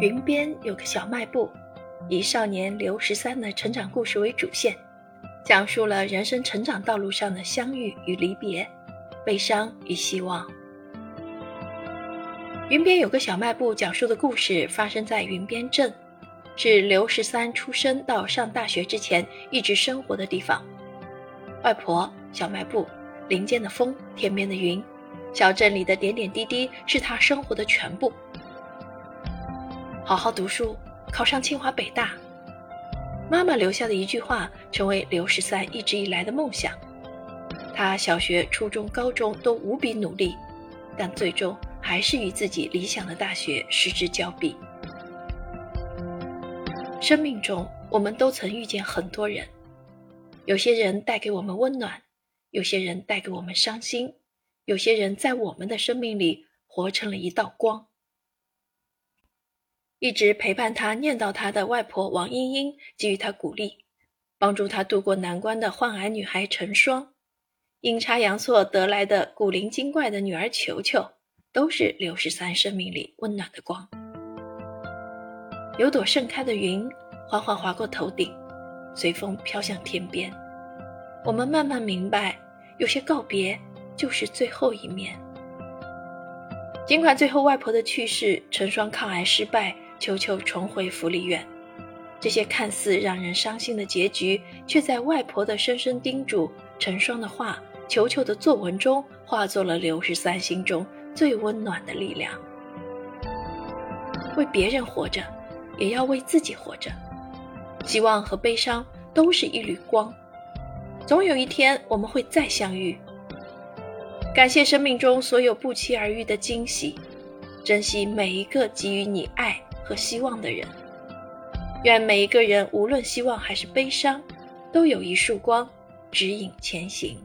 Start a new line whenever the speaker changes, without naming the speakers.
云边有个小卖部，以少年刘十三的成长故事为主线，讲述了人生成长道路上的相遇与离别，悲伤与希望。云边有个小卖部，讲述的故事发生在云边镇，是刘十三出生到上大学之前一直生活的地方。外婆、小卖部、林间的风、天边的云，小镇里的点点滴滴，是他生活的全部。好好读书，考上清华北大。妈妈留下的一句话，成为刘十三一直以来的梦想。他小学、初中、高中都无比努力，但最终还是与自己理想的大学失之交臂。生命中，我们都曾遇见很多人，有些人带给我们温暖，有些人带给我们伤心，有些人在我们的生命里活成了一道光。一直陪伴他、念叨他的外婆王英英给予他鼓励，帮助他度过难关的患癌女孩陈霜，阴差阳错得来的古灵精怪的女儿球球，都是刘十三生命里温暖的光。有朵盛开的云缓缓划过头顶，随风飘向天边。我们慢慢明白，有些告别就是最后一面。尽管最后外婆的去世，陈霜抗癌失败。球球重回福利院，这些看似让人伤心的结局，却在外婆的深深叮嘱、成双的话、球球的作文中，化作了刘十三心中最温暖的力量。为别人活着，也要为自己活着。希望和悲伤都是一缕光，总有一天我们会再相遇。感谢生命中所有不期而遇的惊喜，珍惜每一个给予你爱。和希望的人，愿每一个人无论希望还是悲伤，都有一束光指引前行。